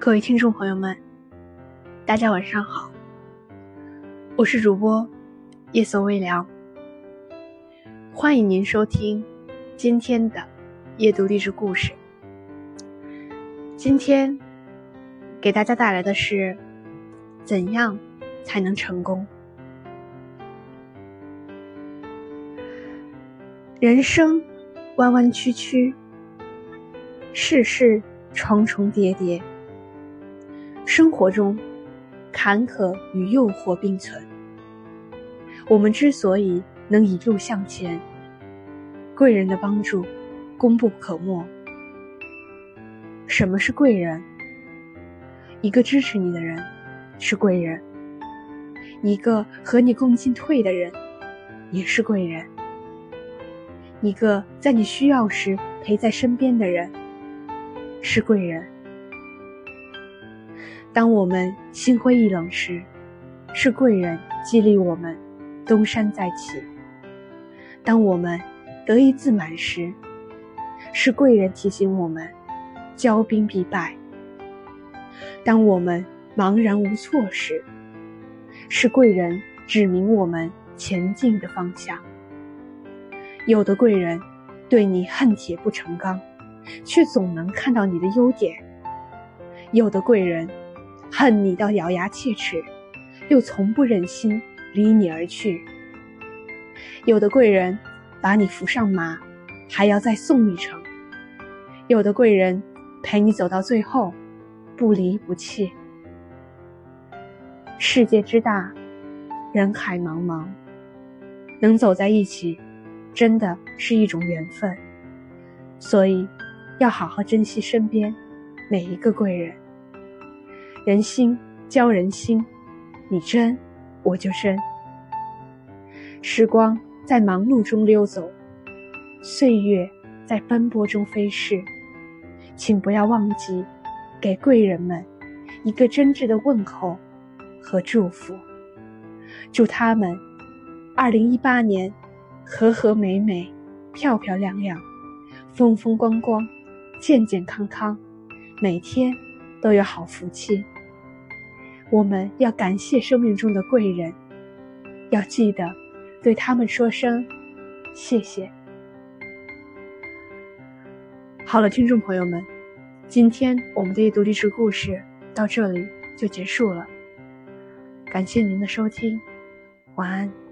各位听众朋友们，大家晚上好，我是主播夜色微凉，欢迎您收听今天的夜读励志故事。今天给大家带来的是怎样才能成功？人生弯弯曲曲，世事重重叠叠。生活中，坎坷与诱惑并存。我们之所以能一路向前，贵人的帮助功不可没。什么是贵人？一个支持你的人是贵人，一个和你共进退的人也是贵人，一个在你需要时陪在身边的人是贵人。当我们心灰意冷时，是贵人激励我们东山再起；当我们得意自满时，是贵人提醒我们骄兵必败；当我们茫然无措时，是贵人指明我们前进的方向。有的贵人对你恨铁不成钢，却总能看到你的优点；有的贵人。恨你到咬牙切齿，又从不忍心离你而去。有的贵人把你扶上马，还要再送一程；有的贵人陪你走到最后，不离不弃。世界之大，人海茫茫，能走在一起，真的是一种缘分。所以，要好好珍惜身边每一个贵人。人心交人心，你真，我就真。时光在忙碌中溜走，岁月在奔波中飞逝，请不要忘记给贵人们一个真挚的问候和祝福。祝他们二零一八年和和美美、漂漂亮亮、风风光光、健健康康，每天都有好福气。我们要感谢生命中的贵人，要记得对他们说声谢谢。好了，听众朋友们，今天我们的阅读历史故事到这里就结束了，感谢您的收听，晚安。